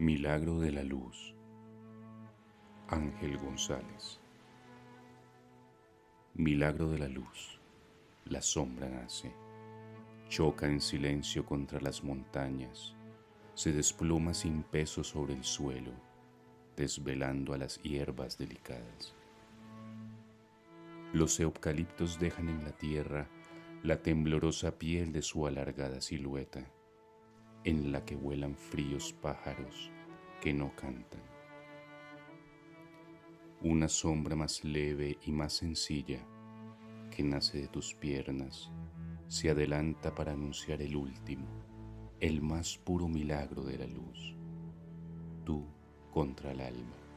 Milagro de la Luz. Ángel González. Milagro de la luz, la sombra nace, choca en silencio contra las montañas, se desploma sin peso sobre el suelo, desvelando a las hierbas delicadas. Los eucaliptos dejan en la tierra la temblorosa piel de su alargada silueta, en la que vuelan fríos pájaros que no cantan. Una sombra más leve y más sencilla que nace de tus piernas se adelanta para anunciar el último, el más puro milagro de la luz, tú contra el alma.